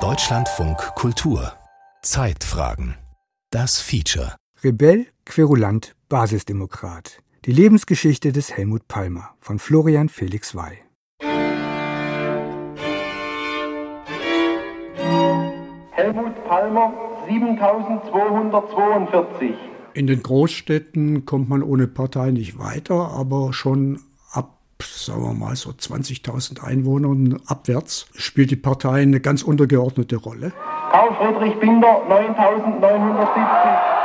Deutschlandfunk Kultur Zeitfragen Das Feature Rebell, Querulant, Basisdemokrat. Die Lebensgeschichte des Helmut Palmer von Florian Felix Wey. Helmut Palmer 7242. In den Großstädten kommt man ohne Partei nicht weiter, aber schon sagen wir mal, so 20.000 Einwohnern abwärts spielt die Partei eine ganz untergeordnete Rolle. Karl Friedrich Binder 9970.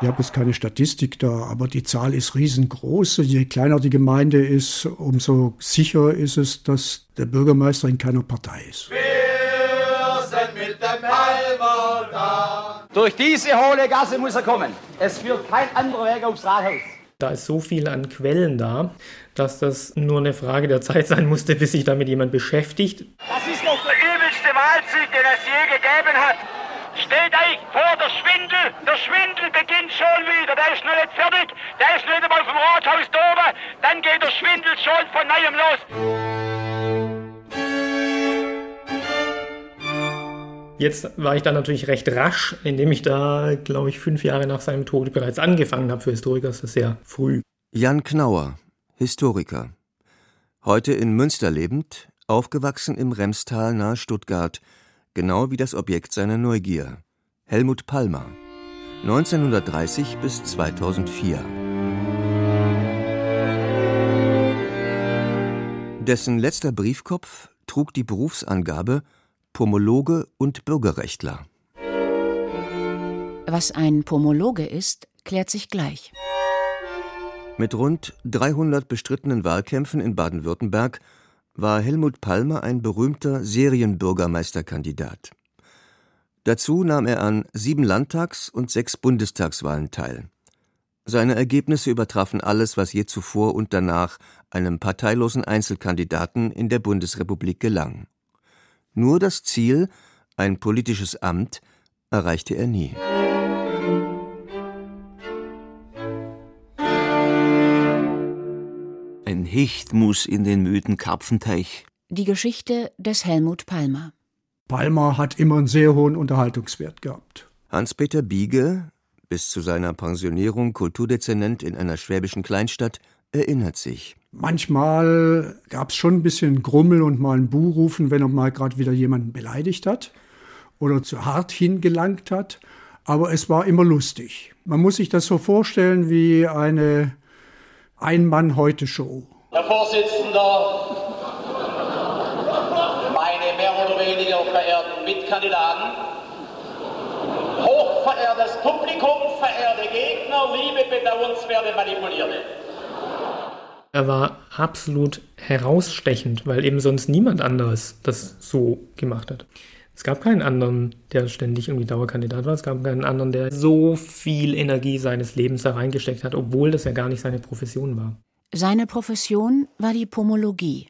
Ich habe jetzt keine Statistik da, aber die Zahl ist riesengroß. Je kleiner die Gemeinde ist, umso sicherer ist es, dass der Bürgermeister in keiner Partei ist. Wir sind mit dem Halmer da. Durch diese hohle Gasse muss er kommen. Es führt kein anderer Weg aufs Rathaus. Da ist so viel an Quellen da, dass das nur eine Frage der Zeit sein musste, bis sich damit jemand beschäftigt. Das ist doch der übelste Wahlsieg, den es je gegeben hat. Steht euch vor der Schwindel. Der Schwindel beginnt schon wieder. Der ist noch nicht fertig. Der ist noch nicht einmal vom Rathaus da oben. Dann geht der Schwindel schon von neuem los. Jetzt war ich da natürlich recht rasch, indem ich da, glaube ich, fünf Jahre nach seinem Tod bereits angefangen habe. Für Historiker ist das sehr früh. Jan Knauer, Historiker. Heute in Münster lebend, aufgewachsen im Remstal nahe Stuttgart, genau wie das Objekt seiner Neugier. Helmut Palmer. 1930 bis 2004. Dessen letzter Briefkopf trug die Berufsangabe Pomologe und Bürgerrechtler. Was ein Pomologe ist, klärt sich gleich. Mit rund 300 bestrittenen Wahlkämpfen in Baden-Württemberg war Helmut Palmer ein berühmter Serienbürgermeisterkandidat. Dazu nahm er an sieben Landtags- und sechs Bundestagswahlen teil. Seine Ergebnisse übertrafen alles, was je zuvor und danach einem parteilosen Einzelkandidaten in der Bundesrepublik gelang. Nur das Ziel, ein politisches Amt, erreichte er nie. Ein Hecht muss in den müden Karpfenteich. Die Geschichte des Helmut Palmer. Palmer hat immer einen sehr hohen Unterhaltungswert gehabt. Hans-Peter Biege, bis zu seiner Pensionierung Kulturdezernent in einer schwäbischen Kleinstadt, erinnert sich. Manchmal gab es schon ein bisschen Grummel und mal ein Buhrufen, wenn er mal gerade wieder jemanden beleidigt hat oder zu hart hingelangt hat. Aber es war immer lustig. Man muss sich das so vorstellen wie eine Ein-Mann-Heute-Show. Herr Vorsitzender, meine mehr oder weniger verehrten Mitkandidaten, hochverehrtes Publikum, verehrte Gegner, liebe bedauernswerte Manipulierte. Er war absolut herausstechend, weil eben sonst niemand anderes das so gemacht hat. Es gab keinen anderen, der ständig irgendwie Dauerkandidat war. Es gab keinen anderen, der so viel Energie seines Lebens da reingesteckt hat, obwohl das ja gar nicht seine Profession war. Seine Profession war die Pomologie,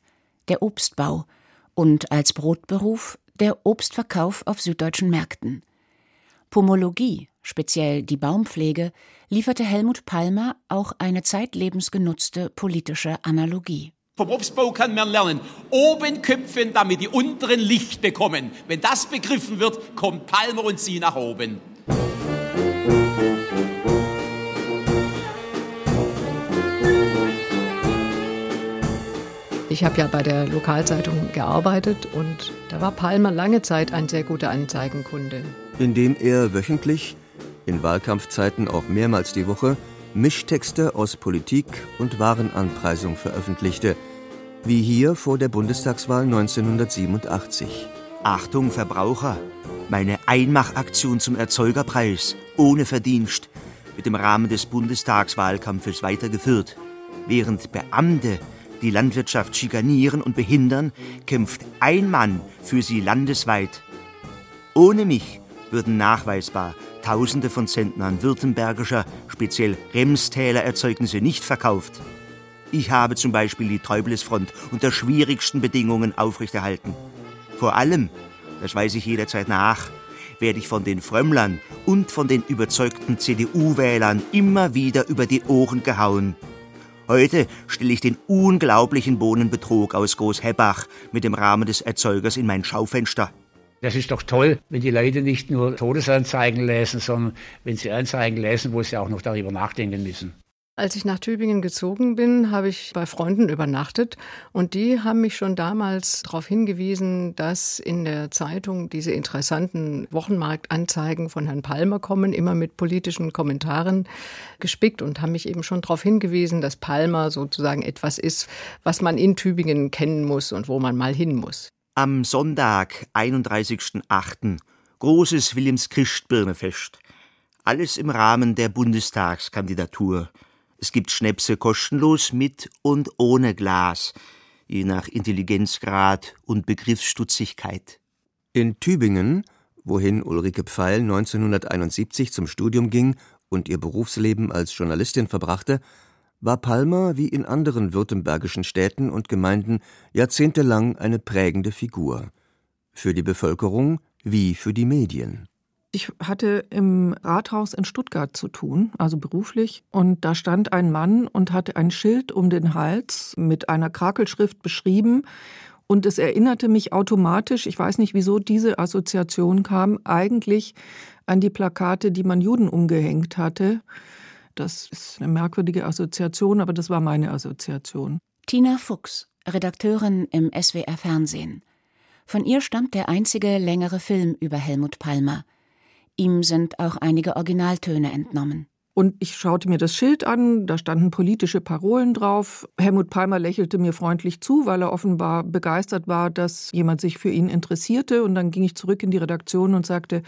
der Obstbau und als Brotberuf der Obstverkauf auf süddeutschen Märkten. Pomologie, speziell die Baumpflege, lieferte Helmut Palmer auch eine zeitlebens genutzte politische Analogie. Vom Obstbau kann man lernen, oben köpfen, damit die unteren Licht bekommen. Wenn das begriffen wird, kommt Palmer und Sie nach oben. Ich habe ja bei der Lokalzeitung gearbeitet und da war Palmer lange Zeit ein sehr guter Anzeigenkunde. Indem er wöchentlich, in Wahlkampfzeiten auch mehrmals die Woche, Mischtexte aus Politik und Warenanpreisung veröffentlichte, wie hier vor der Bundestagswahl 1987. Achtung, Verbraucher! Meine Einmachaktion zum Erzeugerpreis ohne Verdienst wird im Rahmen des Bundestagswahlkampfes weitergeführt. Während Beamte die Landwirtschaft schikanieren und behindern, kämpft ein Mann für sie landesweit. Ohne mich würden nachweisbar Tausende von Zentnern württembergischer, speziell Remstäler Erzeugnisse nicht verkauft. Ich habe zum Beispiel die Träublesfront unter schwierigsten Bedingungen aufrechterhalten. Vor allem, das weiß ich jederzeit nach, werde ich von den Frömmlern und von den überzeugten CDU-Wählern immer wieder über die Ohren gehauen. Heute stelle ich den unglaublichen Bohnenbetrug aus Großhebbach mit dem Rahmen des Erzeugers in mein Schaufenster. Das ist doch toll, wenn die Leute nicht nur Todesanzeigen lesen, sondern wenn sie Anzeigen lesen, wo sie auch noch darüber nachdenken müssen. Als ich nach Tübingen gezogen bin, habe ich bei Freunden übernachtet und die haben mich schon damals darauf hingewiesen, dass in der Zeitung diese interessanten Wochenmarktanzeigen von Herrn Palmer kommen, immer mit politischen Kommentaren gespickt und haben mich eben schon darauf hingewiesen, dass Palmer sozusagen etwas ist, was man in Tübingen kennen muss und wo man mal hin muss. Am Sonntag, 31.08., großes Williams-Christ-Birnefest. Alles im Rahmen der Bundestagskandidatur. Es gibt Schnäpse kostenlos mit und ohne Glas, je nach Intelligenzgrad und Begriffsstutzigkeit. In Tübingen, wohin Ulrike Pfeil 1971 zum Studium ging und ihr Berufsleben als Journalistin verbrachte, war Palmer wie in anderen württembergischen Städten und Gemeinden jahrzehntelang eine prägende Figur. Für die Bevölkerung wie für die Medien. Ich hatte im Rathaus in Stuttgart zu tun, also beruflich, und da stand ein Mann und hatte ein Schild um den Hals mit einer Krakelschrift beschrieben. Und es erinnerte mich automatisch, ich weiß nicht, wieso diese Assoziation kam, eigentlich an die Plakate, die man Juden umgehängt hatte. Das ist eine merkwürdige Assoziation, aber das war meine Assoziation. Tina Fuchs, Redakteurin im SWR Fernsehen. Von ihr stammt der einzige längere Film über Helmut Palmer – Ihm sind auch einige Originaltöne entnommen. Und ich schaute mir das Schild an, da standen politische Parolen drauf. Helmut Palmer lächelte mir freundlich zu, weil er offenbar begeistert war, dass jemand sich für ihn interessierte. Und dann ging ich zurück in die Redaktion und sagte,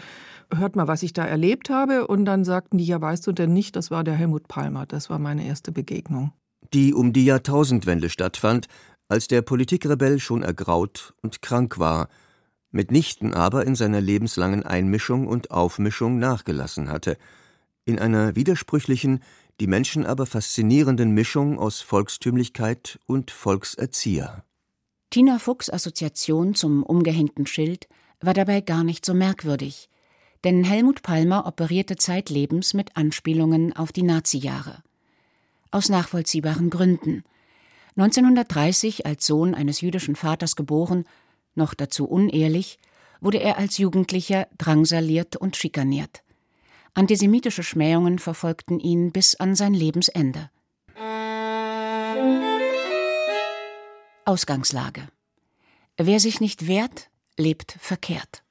hört mal, was ich da erlebt habe. Und dann sagten die, ja, weißt du denn nicht, das war der Helmut Palmer. Das war meine erste Begegnung. Die um die Jahrtausendwende stattfand, als der Politikrebell schon ergraut und krank war – mitnichten aber in seiner lebenslangen Einmischung und Aufmischung nachgelassen hatte, in einer widersprüchlichen, die Menschen aber faszinierenden Mischung aus Volkstümlichkeit und Volkserzieher. Tina Fuchs Assoziation zum umgehängten Schild war dabei gar nicht so merkwürdig, denn Helmut Palmer operierte zeitlebens mit Anspielungen auf die Nazi-Jahre. Aus nachvollziehbaren Gründen. 1930 als Sohn eines jüdischen Vaters geboren noch dazu unehrlich, wurde er als Jugendlicher drangsaliert und schikaniert. Antisemitische Schmähungen verfolgten ihn bis an sein Lebensende. Ausgangslage. Wer sich nicht wehrt, lebt verkehrt.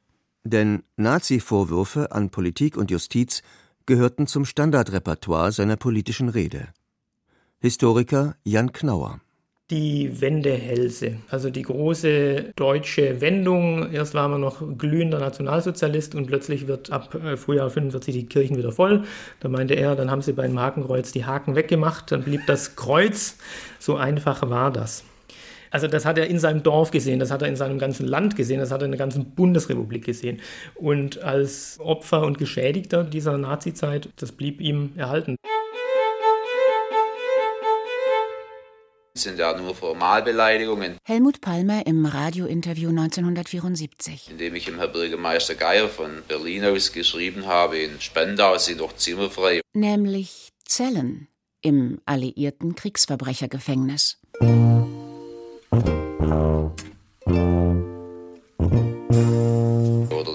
Denn Nazi-Vorwürfe an Politik und Justiz gehörten zum Standardrepertoire seiner politischen Rede. Historiker Jan Knauer die Wendehälse, also die große deutsche Wendung. Erst waren wir noch glühender Nationalsozialist und plötzlich wird ab äh, Frühjahr 45 die Kirchen wieder voll. Da meinte er, dann haben sie beim Hakenkreuz die Haken weggemacht, dann blieb das Kreuz. So einfach war das. Also das hat er in seinem Dorf gesehen, das hat er in seinem ganzen Land gesehen, das hat er in der ganzen Bundesrepublik gesehen. Und als Opfer und Geschädigter dieser Nazizeit, das blieb ihm erhalten. Sind ja nur Formalbeleidigungen. Helmut Palmer im Radiointerview 1974. Indem ich dem Herr Bürgermeister Geier von Berlin aus geschrieben habe, in Spandau sind noch Zimmer frei. Nämlich Zellen im alliierten Kriegsverbrechergefängnis. Oder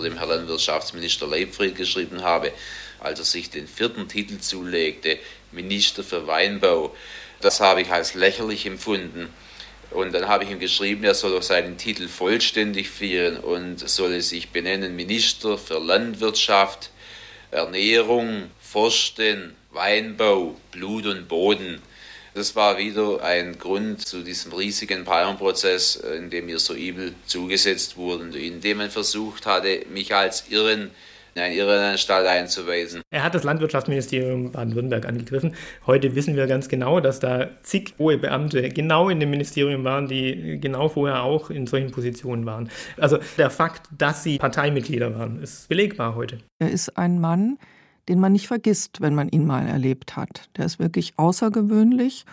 dem Herrn Landwirtschaftsminister Leibfried geschrieben habe, als er sich den vierten Titel zulegte, Minister für Weinbau. Das habe ich als lächerlich empfunden. Und dann habe ich ihm geschrieben, er soll doch seinen Titel vollständig führen und solle sich benennen Minister für Landwirtschaft, Ernährung, Forsten, Weinbau, Blut und Boden. Das war wieder ein Grund zu diesem riesigen Palmenprozess, in dem mir so übel zugesetzt wurden, in dem man versucht hatte, mich als Irren in eine Irrenanstalt einzuweisen. Er hat das Landwirtschaftsministerium Baden-Württemberg angegriffen. Heute wissen wir ganz genau, dass da zig hohe Beamte genau in dem Ministerium waren, die genau vorher auch in solchen Positionen waren. Also der Fakt, dass sie Parteimitglieder waren, ist belegbar heute. Er ist ein Mann, den man nicht vergisst, wenn man ihn mal erlebt hat. Der ist wirklich außergewöhnlich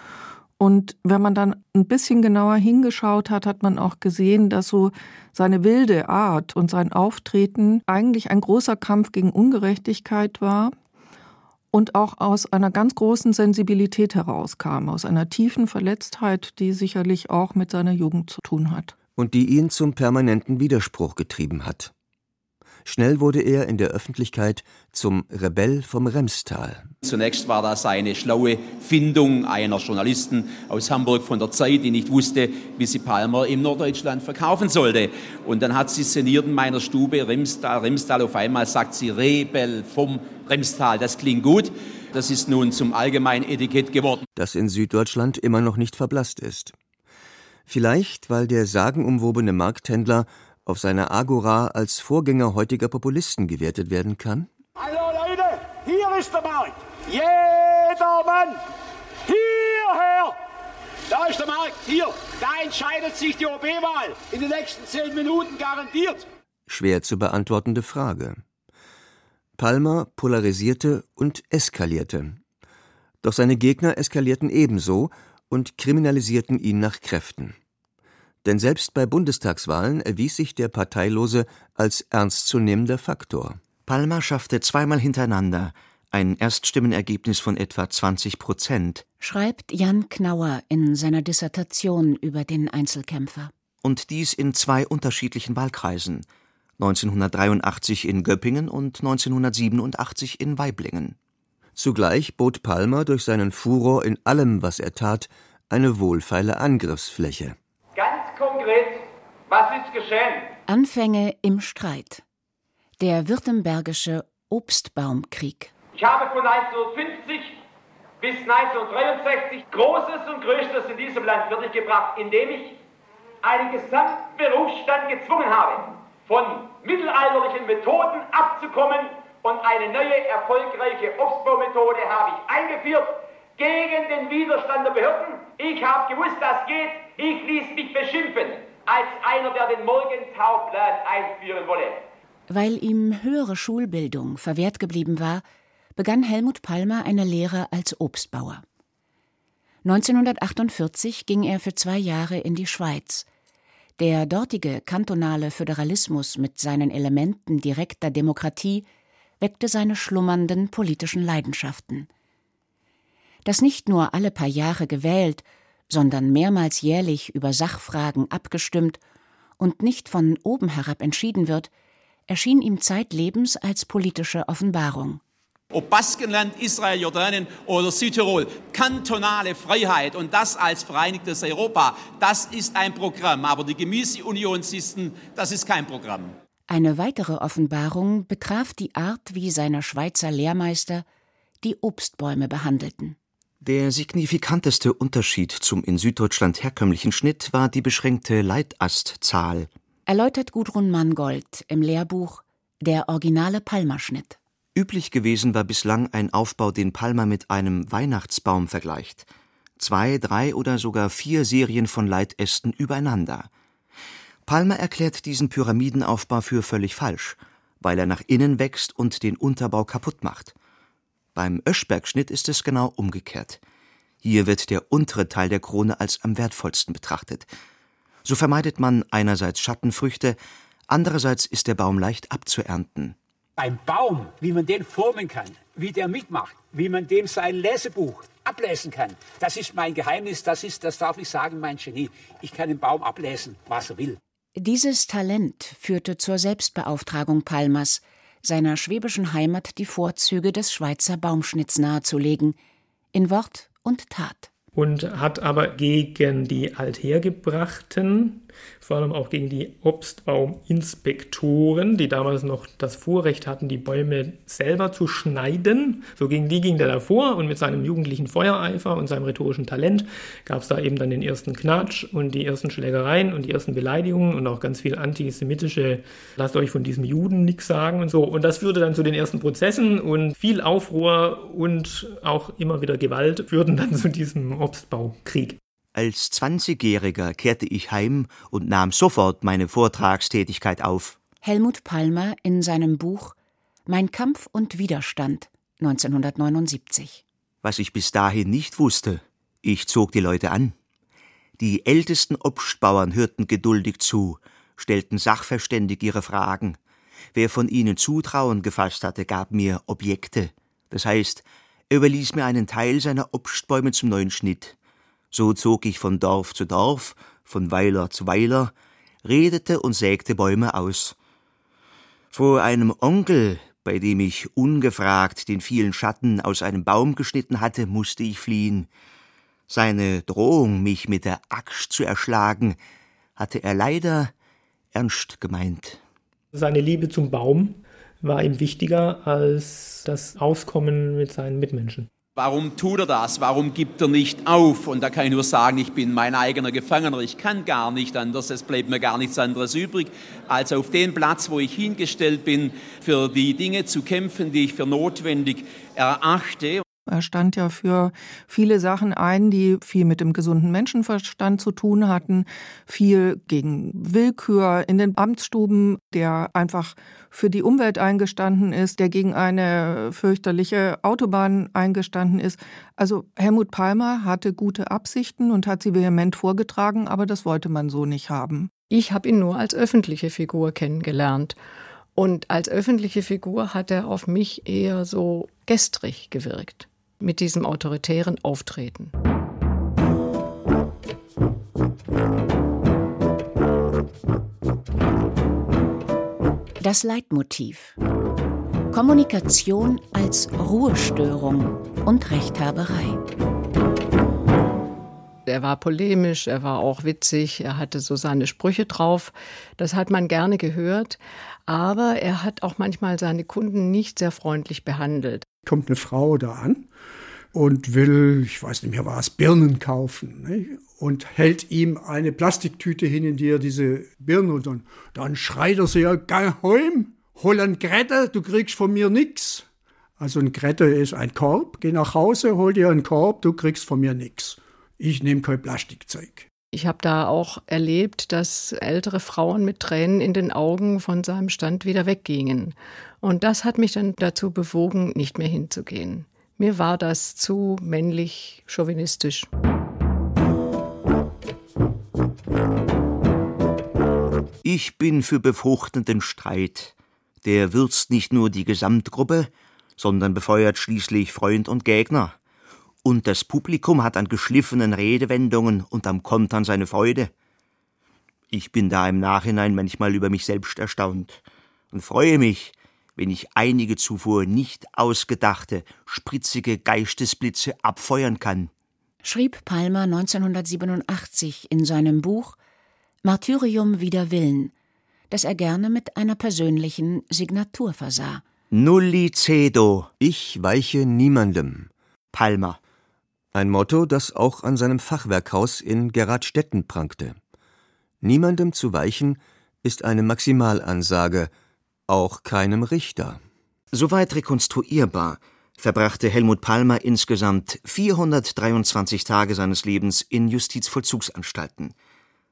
und wenn man dann ein bisschen genauer hingeschaut hat, hat man auch gesehen, dass so seine wilde Art und sein Auftreten eigentlich ein großer Kampf gegen Ungerechtigkeit war und auch aus einer ganz großen Sensibilität herauskam, aus einer tiefen Verletztheit, die sicherlich auch mit seiner Jugend zu tun hat. Und die ihn zum permanenten Widerspruch getrieben hat. Schnell wurde er in der Öffentlichkeit zum Rebell vom Remstal. Zunächst war das eine schlaue Findung einer Journalisten aus Hamburg von der Zeit, die nicht wusste, wie sie Palmer im Norddeutschland verkaufen sollte. Und dann hat sie szeniert in meiner Stube Remstal, Remstal. Auf einmal sagt sie Rebell vom Remstal. Das klingt gut. Das ist nun zum allgemeinen Etikett geworden. Das in Süddeutschland immer noch nicht verblasst ist. Vielleicht, weil der sagenumwobene Markthändler auf seiner Agora als Vorgänger heutiger Populisten gewertet werden kann? Hallo Leute, hier ist der Markt. Jeder Mann, hierher. Da ist der Markt, hier. Da entscheidet sich die OB-Wahl. In den nächsten zehn Minuten garantiert. Schwer zu beantwortende Frage. Palmer polarisierte und eskalierte. Doch seine Gegner eskalierten ebenso und kriminalisierten ihn nach Kräften. Denn selbst bei Bundestagswahlen erwies sich der Parteilose als ernstzunehmender Faktor. Palmer schaffte zweimal hintereinander ein Erststimmenergebnis von etwa 20 Prozent. Schreibt Jan Knauer in seiner Dissertation über den Einzelkämpfer. Und dies in zwei unterschiedlichen Wahlkreisen. 1983 in Göppingen und 1987 in Weiblingen. Zugleich bot Palmer durch seinen Furor in allem, was er tat, eine wohlfeile Angriffsfläche. Konkret, was ist geschehen? Anfänge im Streit. Der württembergische Obstbaumkrieg. Ich habe von 1950 bis 1963 Großes und Größtes in diesem Land fertiggebracht, indem ich einen gesamten Berufsstand gezwungen habe, von mittelalterlichen Methoden abzukommen und eine neue erfolgreiche Obstbaumethode habe ich eingeführt gegen den Widerstand der Behörden. Ich habe gewusst, das geht. Ich ließ mich beschimpfen als einer, der den Morgentauplan einführen wolle. Weil ihm höhere Schulbildung verwehrt geblieben war, begann Helmut Palmer eine Lehre als Obstbauer. 1948 ging er für zwei Jahre in die Schweiz. Der dortige kantonale Föderalismus mit seinen Elementen direkter Demokratie weckte seine schlummernden politischen Leidenschaften. Dass nicht nur alle paar Jahre gewählt, sondern mehrmals jährlich über Sachfragen abgestimmt und nicht von oben herab entschieden wird, erschien ihm zeitlebens als politische Offenbarung. Ob Baskenland, Israel, Jordanien oder Südtirol, kantonale Freiheit und das als vereinigtes Europa, das ist ein Programm. Aber die Gemüseunionsisten, das ist kein Programm. Eine weitere Offenbarung betraf die Art, wie seine Schweizer Lehrmeister die Obstbäume behandelten. Der signifikanteste Unterschied zum in Süddeutschland herkömmlichen Schnitt war die beschränkte Leitastzahl. Erläutert Gudrun Mangold im Lehrbuch Der originale Palmerschnitt. Üblich gewesen war bislang ein Aufbau, den Palmer mit einem Weihnachtsbaum vergleicht. Zwei, drei oder sogar vier Serien von Leitästen übereinander. Palmer erklärt diesen Pyramidenaufbau für völlig falsch, weil er nach innen wächst und den Unterbau kaputt macht. Beim Öschbergschnitt ist es genau umgekehrt. Hier wird der untere Teil der Krone als am wertvollsten betrachtet. So vermeidet man einerseits Schattenfrüchte, andererseits ist der Baum leicht abzuernten. Ein Baum, wie man den formen kann, wie der mitmacht, wie man dem sein Lesebuch ablesen kann, das ist mein Geheimnis, das ist, das darf ich sagen, mein Genie. Ich kann den Baum ablesen, was er will. Dieses Talent führte zur Selbstbeauftragung Palmers, seiner schwäbischen Heimat die Vorzüge des Schweizer Baumschnitts nahezulegen, in Wort und Tat. Und hat aber gegen die Althergebrachten, vor allem auch gegen die Obstbauminspektoren, die damals noch das Vorrecht hatten, die Bäume selber zu schneiden, so gegen die ging der davor und mit seinem jugendlichen Feuereifer und seinem rhetorischen Talent gab es da eben dann den ersten Knatsch und die ersten Schlägereien und die ersten Beleidigungen und auch ganz viel antisemitische, lasst euch von diesem Juden nichts sagen und so. Und das führte dann zu den ersten Prozessen und viel Aufruhr und auch immer wieder Gewalt führten dann zu diesem Obstbaukrieg. Als Zwanzigjähriger kehrte ich heim und nahm sofort meine Vortragstätigkeit auf. Helmut Palmer in seinem Buch Mein Kampf und Widerstand 1979. Was ich bis dahin nicht wusste, ich zog die Leute an. Die ältesten Obstbauern hörten geduldig zu, stellten sachverständig ihre Fragen. Wer von ihnen Zutrauen gefasst hatte, gab mir Objekte, das heißt Er überließ mir einen Teil seiner Obstbäume zum neuen Schnitt. So zog ich von Dorf zu Dorf, von Weiler zu Weiler, redete und sägte Bäume aus. Vor einem Onkel, bei dem ich ungefragt den vielen Schatten aus einem Baum geschnitten hatte, musste ich fliehen. Seine Drohung, mich mit der Axt zu erschlagen, hatte er leider ernst gemeint. Seine Liebe zum Baum war ihm wichtiger als das Auskommen mit seinen Mitmenschen. Warum tut er das? Warum gibt er nicht auf? Und da kann ich nur sagen, ich bin mein eigener Gefangener. Ich kann gar nicht anders. Es bleibt mir gar nichts anderes übrig, als auf den Platz, wo ich hingestellt bin, für die Dinge zu kämpfen, die ich für notwendig erachte. Er stand ja für viele Sachen ein, die viel mit dem gesunden Menschenverstand zu tun hatten, viel gegen Willkür in den Amtsstuben, der einfach für die Umwelt eingestanden ist, der gegen eine fürchterliche Autobahn eingestanden ist. Also Helmut Palmer hatte gute Absichten und hat sie vehement vorgetragen, aber das wollte man so nicht haben. Ich habe ihn nur als öffentliche Figur kennengelernt. Und als öffentliche Figur hat er auf mich eher so gestrig gewirkt mit diesem autoritären Auftreten. Das Leitmotiv. Kommunikation als Ruhestörung und Rechthaberei. Er war polemisch, er war auch witzig, er hatte so seine Sprüche drauf. Das hat man gerne gehört. Aber er hat auch manchmal seine Kunden nicht sehr freundlich behandelt. Kommt eine Frau da an und will, ich weiß nicht mehr was, Birnen kaufen. Nicht? Und hält ihm eine Plastiktüte hin, in die er diese Birnen und dann, dann schreit er sehr, geh heim, hol ein Grette, du kriegst von mir nix. Also ein Grette ist ein Korb, geh nach Hause, hol dir einen Korb, du kriegst von mir nix. Ich nehme kein Plastikzeug. Ich habe da auch erlebt, dass ältere Frauen mit Tränen in den Augen von seinem Stand wieder weggingen. Und das hat mich dann dazu bewogen, nicht mehr hinzugehen. Mir war das zu männlich chauvinistisch. Ich bin für befruchtenden Streit. Der würzt nicht nur die Gesamtgruppe, sondern befeuert schließlich Freund und Gegner. Und das Publikum hat an geschliffenen Redewendungen und am Kontern seine Freude. Ich bin da im Nachhinein manchmal über mich selbst erstaunt und freue mich, wenn ich einige zuvor nicht ausgedachte, spritzige Geistesblitze abfeuern kann. Schrieb Palmer 1987 in seinem Buch Martyrium wider Willen, das er gerne mit einer persönlichen Signatur versah. Nulli cedo, ich weiche niemandem. Palmer. Ein Motto, das auch an seinem Fachwerkhaus in Geradstetten prangte. Niemandem zu weichen ist eine Maximalansage, auch keinem Richter. Soweit rekonstruierbar verbrachte Helmut Palmer insgesamt 423 Tage seines Lebens in Justizvollzugsanstalten.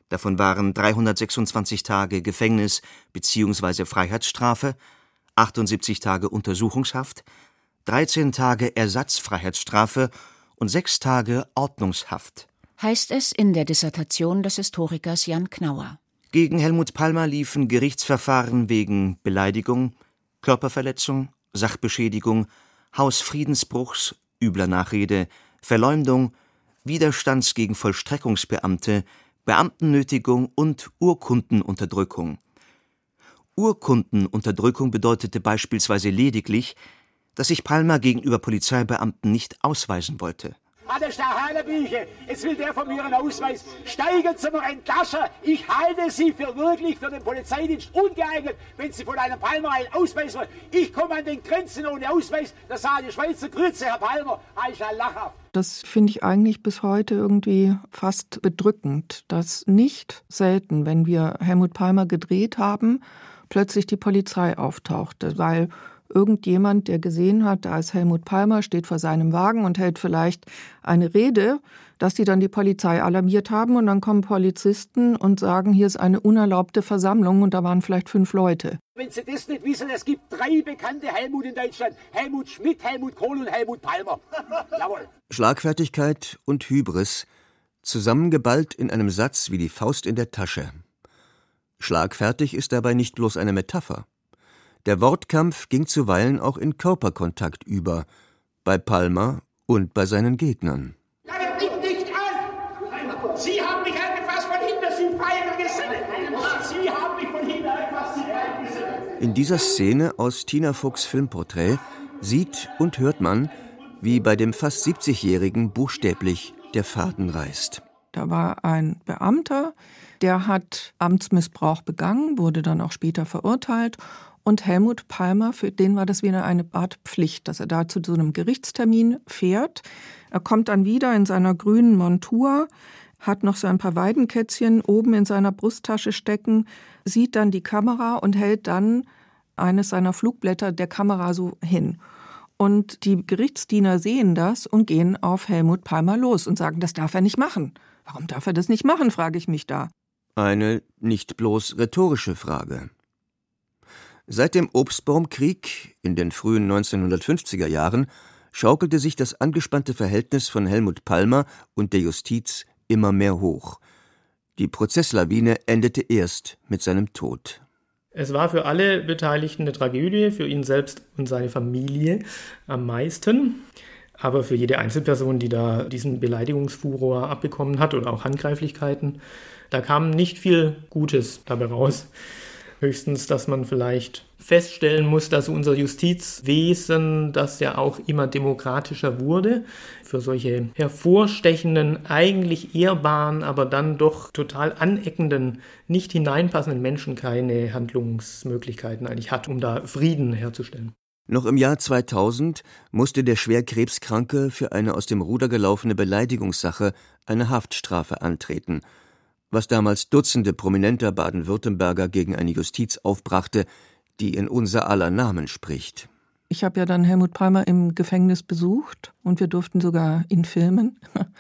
Davon waren 326 Tage Gefängnis bzw. Freiheitsstrafe, 78 Tage Untersuchungshaft, 13 Tage Ersatzfreiheitsstrafe und 6 Tage Ordnungshaft. Heißt es in der Dissertation des Historikers Jan Knauer. Gegen Helmut Palmer liefen Gerichtsverfahren wegen Beleidigung, Körperverletzung, Sachbeschädigung, Hausfriedensbruchs, übler Nachrede, Verleumdung, Widerstands gegen Vollstreckungsbeamte, Beamtennötigung und Urkundenunterdrückung. Urkundenunterdrückung bedeutete beispielsweise lediglich, dass sich Palmer gegenüber Polizeibeamten nicht ausweisen wollte. Hat der Hanebüche, jetzt will der von mir einen Ausweis. Steigen Sie mir Entlascher. Ich halte Sie für wirklich für den Polizeidienst ungeeignet, wenn Sie von einem Palmer einen Ausweis wollen. Ich komme an den Grenzen ohne Ausweis. Das sah die Schweizer Grütze, Herr Palmer. Ich lachhaft. Das finde ich eigentlich bis heute irgendwie fast bedrückend, dass nicht selten, wenn wir Helmut Palmer gedreht haben, plötzlich die Polizei auftauchte, weil irgendjemand, der gesehen hat, da ist Helmut Palmer, steht vor seinem Wagen und hält vielleicht eine Rede, dass die dann die Polizei alarmiert haben und dann kommen Polizisten und sagen, hier ist eine unerlaubte Versammlung und da waren vielleicht fünf Leute. Wenn Sie das nicht wissen, es gibt drei bekannte Helmut in Deutschland. Helmut Schmidt, Helmut Kohl und Helmut Palmer. Jawohl. Schlagfertigkeit und Hybris zusammengeballt in einem Satz wie die Faust in der Tasche. Schlagfertig ist dabei nicht bloß eine Metapher. Der Wortkampf ging zuweilen auch in Körperkontakt über, bei Palmer und bei seinen Gegnern. Lange mich nicht an! Sie haben mich angefasst von hinten, Sie feige Geselle! Sie haben mich von hinten angefasst, Sie feige Geselle! In dieser Szene aus Tina Fuchs Filmporträt sieht und hört man, wie bei dem fast 70-Jährigen buchstäblich der Faden reißt. Da war ein Beamter, der hat Amtsmissbrauch begangen, wurde dann auch später verurteilt. Und Helmut Palmer, für den war das wieder eine Art Pflicht, dass er da zu so einem Gerichtstermin fährt. Er kommt dann wieder in seiner grünen Montur, hat noch so ein paar Weidenkätzchen oben in seiner Brusttasche stecken, sieht dann die Kamera und hält dann eines seiner Flugblätter der Kamera so hin. Und die Gerichtsdiener sehen das und gehen auf Helmut Palmer los und sagen, das darf er nicht machen. Warum darf er das nicht machen, frage ich mich da. Eine nicht bloß rhetorische Frage. Seit dem Obstbaumkrieg in den frühen 1950er Jahren schaukelte sich das angespannte Verhältnis von Helmut Palmer und der Justiz immer mehr hoch. Die Prozesslawine endete erst mit seinem Tod. Es war für alle Beteiligten eine Tragödie, für ihn selbst und seine Familie am meisten. Aber für jede Einzelperson, die da diesen Beleidigungsfuror abbekommen hat oder auch Handgreiflichkeiten, da kam nicht viel Gutes dabei raus. Höchstens, dass man vielleicht feststellen muss, dass unser Justizwesen, das ja auch immer demokratischer wurde, für solche hervorstechenden, eigentlich ehrbaren, aber dann doch total aneckenden, nicht hineinpassenden Menschen keine Handlungsmöglichkeiten eigentlich hat, um da Frieden herzustellen. Noch im Jahr 2000 musste der schwer Krebskranke für eine aus dem Ruder gelaufene Beleidigungssache eine Haftstrafe antreten – was damals Dutzende prominenter Baden-Württemberger gegen eine Justiz aufbrachte, die in unser aller Namen spricht. Ich habe ja dann Helmut Palmer im Gefängnis besucht und wir durften sogar ihn filmen.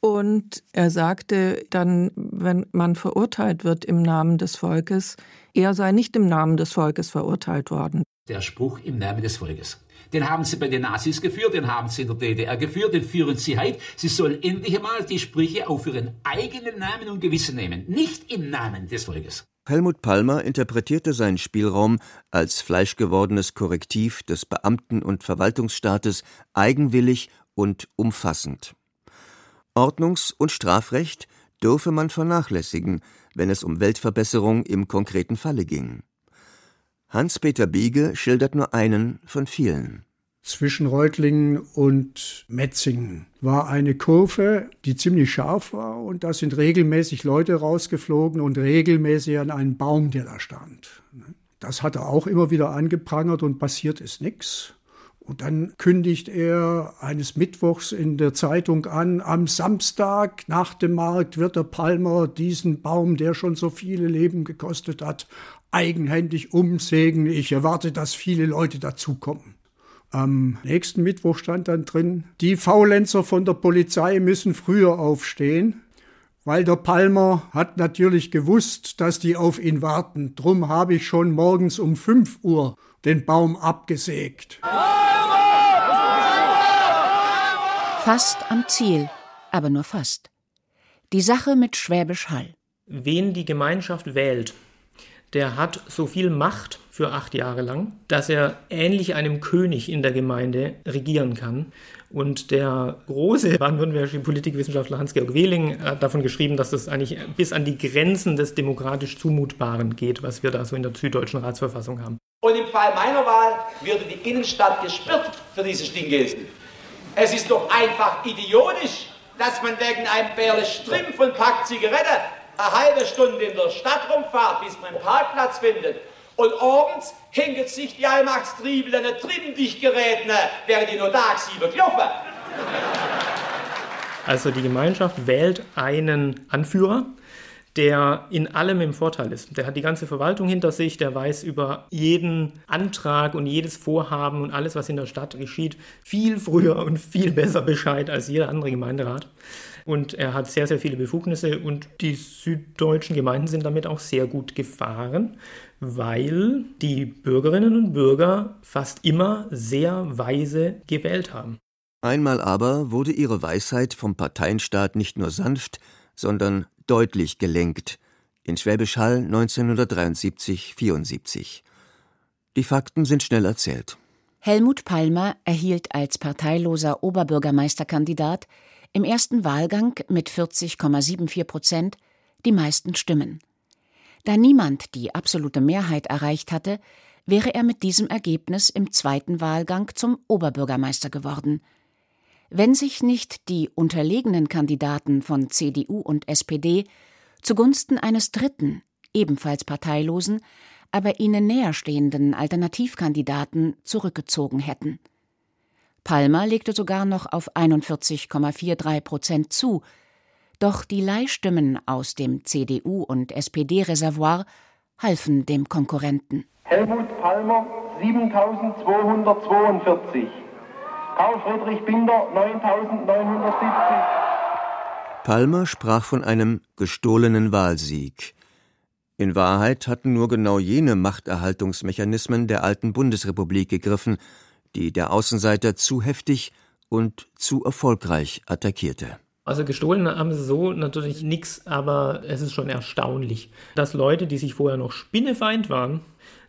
Und er sagte dann, wenn man verurteilt wird im Namen des Volkes, er sei nicht im Namen des Volkes verurteilt worden. Der Spruch im Namen des Volkes. Den haben sie bei den Nazis geführt, den haben sie in der DDR geführt, den führen sie heute. Sie sollen endlich einmal die Sprüche auf ihren eigenen Namen und Gewissen nehmen, nicht im Namen des Volkes. Helmut Palmer interpretierte seinen Spielraum als fleischgewordenes Korrektiv des Beamten- und Verwaltungsstaates eigenwillig und umfassend. Ordnungs- und Strafrecht dürfe man vernachlässigen, wenn es um Weltverbesserung im konkreten Falle ging. Hans-Peter Biege schildert nur einen von vielen. Zwischen Reutlingen und Metzingen war eine Kurve, die ziemlich scharf war und da sind regelmäßig Leute rausgeflogen und regelmäßig an einen Baum, der da stand. Das hat er auch immer wieder angeprangert und passiert ist nichts. Und dann kündigt er eines Mittwochs in der Zeitung an, am Samstag nach dem Markt wird der Palmer diesen Baum, der schon so viele Leben gekostet hat, eigenhändig umsägen. Ich erwarte, dass viele Leute dazukommen. Am nächsten Mittwoch stand dann drin, die Faulenzer von der Polizei müssen früher aufstehen, weil der Palmer hat natürlich gewusst, dass die auf ihn warten. Drum habe ich schon morgens um 5 Uhr den Baum abgesägt. Fast am Ziel, aber nur fast. Die Sache mit Schwäbisch Hall. Wen die Gemeinschaft wählt, der hat so viel Macht für acht Jahre lang, dass er ähnlich einem König in der Gemeinde regieren kann. Und der große baden-württembergische Politikwissenschaftler Hans-Georg Wehling hat davon geschrieben, dass das eigentlich bis an die Grenzen des demokratisch Zumutbaren geht, was wir da so in der süddeutschen Ratsverfassung haben. Und im Fall meiner Wahl würde die Innenstadt gespürt für diese Stinggesen. Es ist doch einfach idiotisch, dass man wegen einem Bärle Strimpf und Pack Zigarette eine halbe Stunde in der Stadt rumfahrt, bis man einen Parkplatz findet. Und abends hängt sich die Allmachtstriebel an Trippendichtgeräten, während die nur tagsüber gelaufen. Also die Gemeinschaft wählt einen Anführer, der in allem im Vorteil ist. Der hat die ganze Verwaltung hinter sich, der weiß über jeden Antrag und jedes Vorhaben und alles, was in der Stadt geschieht, viel früher und viel besser Bescheid als jeder andere Gemeinderat. Und er hat sehr, sehr viele Befugnisse und die süddeutschen Gemeinden sind damit auch sehr gut gefahren, weil die Bürgerinnen und Bürger fast immer sehr weise gewählt haben. Einmal aber wurde ihre Weisheit vom Parteienstaat nicht nur sanft, sondern deutlich gelenkt. In Schwäbisch Hall 1973-74. Die Fakten sind schnell erzählt. Helmut Palmer erhielt als parteiloser Oberbürgermeisterkandidat im ersten Wahlgang mit 40,74 Prozent die meisten Stimmen. Da niemand die absolute Mehrheit erreicht hatte, wäre er mit diesem Ergebnis im zweiten Wahlgang zum Oberbürgermeister geworden. Wenn sich nicht die unterlegenen Kandidaten von CDU und SPD zugunsten eines dritten, ebenfalls parteilosen, aber ihnen näherstehenden Alternativkandidaten zurückgezogen hätten. Palmer legte sogar noch auf 41,43 Prozent zu, doch die Leihstimmen aus dem CDU- und SPD-Reservoir halfen dem Konkurrenten. Helmut Palmer 7242, Karl Friedrich Binder 9970. Palmer sprach von einem gestohlenen Wahlsieg. In Wahrheit hatten nur genau jene Machterhaltungsmechanismen der alten Bundesrepublik gegriffen, die der Außenseiter zu heftig und zu erfolgreich attackierte. Also gestohlen haben sie so natürlich nichts, aber es ist schon erstaunlich, dass Leute, die sich vorher noch Spinnefeind waren,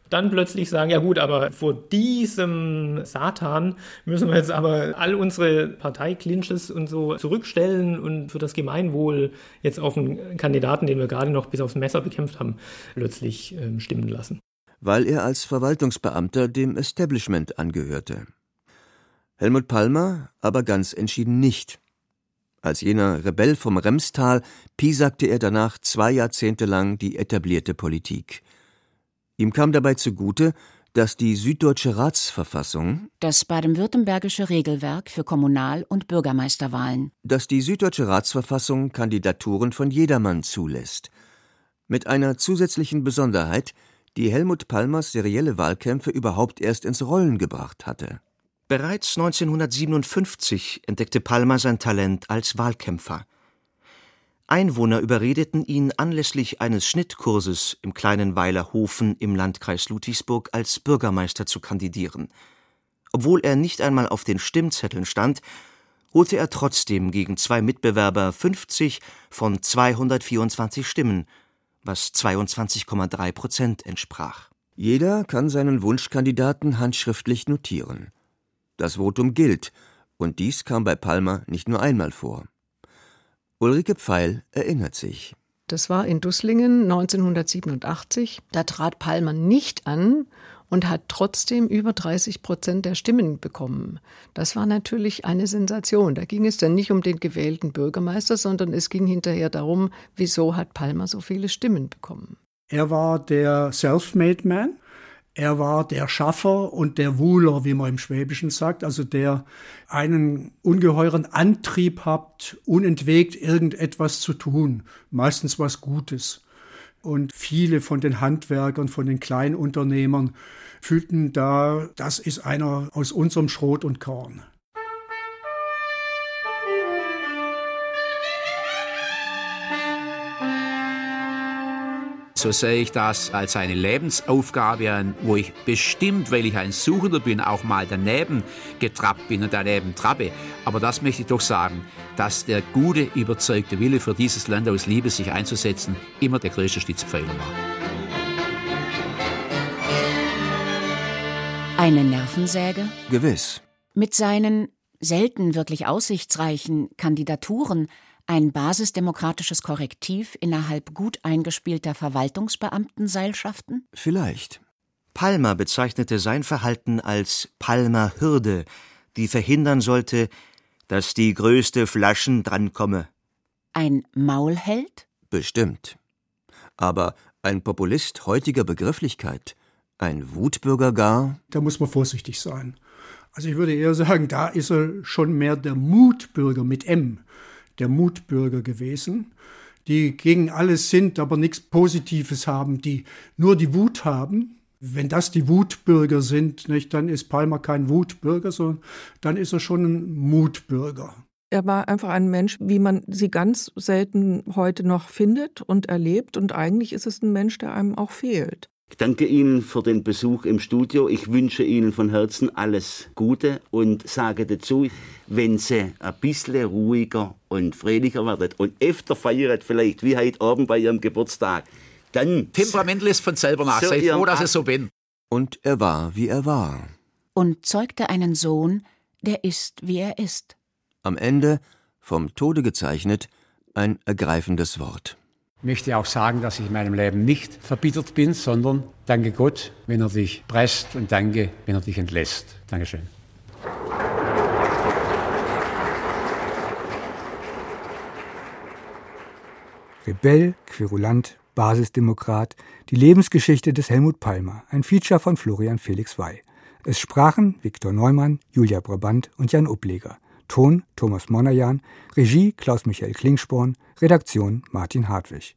dann plötzlich sagen, ja gut, aber vor diesem Satan müssen wir jetzt aber all unsere Parteiklinches und so zurückstellen und für das Gemeinwohl jetzt auf einen Kandidaten, den wir gerade noch bis aufs Messer bekämpft haben, plötzlich äh, stimmen lassen. Weil er als Verwaltungsbeamter dem Establishment angehörte. Helmut Palmer aber ganz entschieden nicht. Als jener Rebell vom Remstal piesagte er danach zwei Jahrzehnte lang die etablierte Politik – Ihm kam dabei zugute, dass die Süddeutsche Ratsverfassung, das baden-württembergische Regelwerk für Kommunal- und Bürgermeisterwahlen, dass die Süddeutsche Ratsverfassung Kandidaturen von jedermann zulässt. Mit einer zusätzlichen Besonderheit, die Helmut Palmers serielle Wahlkämpfe überhaupt erst ins Rollen gebracht hatte. Bereits 1957 entdeckte Palmer sein Talent als Wahlkämpfer. Einwohner überredeten ihn anlässlich eines Schnittkurses im kleinen Weiler Hofen im Landkreis Ludwigsburg als Bürgermeister zu kandidieren. Obwohl er nicht einmal auf den Stimmzetteln stand, holte er trotzdem gegen zwei Mitbewerber 50 von 224 Stimmen, was 22,3 Prozent entsprach. Jeder kann seinen Wunschkandidaten handschriftlich notieren. Das Votum gilt, und dies kam bei Palmer nicht nur einmal vor. Ulrike Pfeil erinnert sich. Das war in Dusslingen 1987. Da trat Palmer nicht an und hat trotzdem über 30 Prozent der Stimmen bekommen. Das war natürlich eine Sensation. Da ging es dann nicht um den gewählten Bürgermeister, sondern es ging hinterher darum, wieso hat Palmer so viele Stimmen bekommen. Er war der Self-Made Man. Er war der Schaffer und der Wuhler, wie man im Schwäbischen sagt, also der einen ungeheuren Antrieb hat, unentwegt irgendetwas zu tun, meistens was Gutes. Und viele von den Handwerkern, von den Kleinunternehmern fühlten da, das ist einer aus unserem Schrot und Korn. So sehe ich das als eine Lebensaufgabe an, wo ich bestimmt, weil ich ein Suchender bin, auch mal daneben getrappt bin und daneben trappe. Aber das möchte ich doch sagen, dass der gute, überzeugte Wille für dieses Land aus Liebe sich einzusetzen immer der größte Stützpfeiler war. Eine Nervensäge? Gewiss. Mit seinen selten wirklich aussichtsreichen Kandidaturen ein basisdemokratisches Korrektiv innerhalb gut eingespielter Verwaltungsbeamtenseilschaften? Vielleicht. Palmer bezeichnete sein Verhalten als Palmer-Hürde, die verhindern sollte, dass die größte Flaschen drankomme. Ein Maulheld? Bestimmt. Aber ein Populist heutiger Begrifflichkeit, ein Wutbürger gar? Da muss man vorsichtig sein. Also ich würde eher sagen, da ist er schon mehr der Mutbürger mit M der Mutbürger gewesen, die gegen alles sind, aber nichts Positives haben, die nur die Wut haben. Wenn das die Wutbürger sind, nicht, dann ist Palmer kein Wutbürger, sondern dann ist er schon ein Mutbürger. Er war einfach ein Mensch, wie man sie ganz selten heute noch findet und erlebt. Und eigentlich ist es ein Mensch, der einem auch fehlt. Ich danke Ihnen für den Besuch im Studio. Ich wünsche Ihnen von Herzen alles Gute und sage dazu, wenn Sie ein bisschen ruhiger und friedlicher werden und öfter feiern, vielleicht wie heute Abend bei Ihrem Geburtstag, dann. Temperament lässt von selber nach. So Seid froh, dass ich so bin. Und er war, wie er war. und zeugte einen Sohn, der ist, wie er ist. Am Ende, vom Tode gezeichnet, ein ergreifendes Wort. Ich möchte auch sagen, dass ich in meinem Leben nicht verbittert bin, sondern danke Gott, wenn er dich presst und danke, wenn er dich entlässt. Dankeschön. Rebell, Querulant, Basisdemokrat, die Lebensgeschichte des Helmut Palmer, ein Feature von Florian Felix Wey. Es sprachen Viktor Neumann, Julia Brabant und Jan Upleger. Ton Thomas Monajan, Regie Klaus-Michael Klingsporn, Redaktion Martin Hartwig.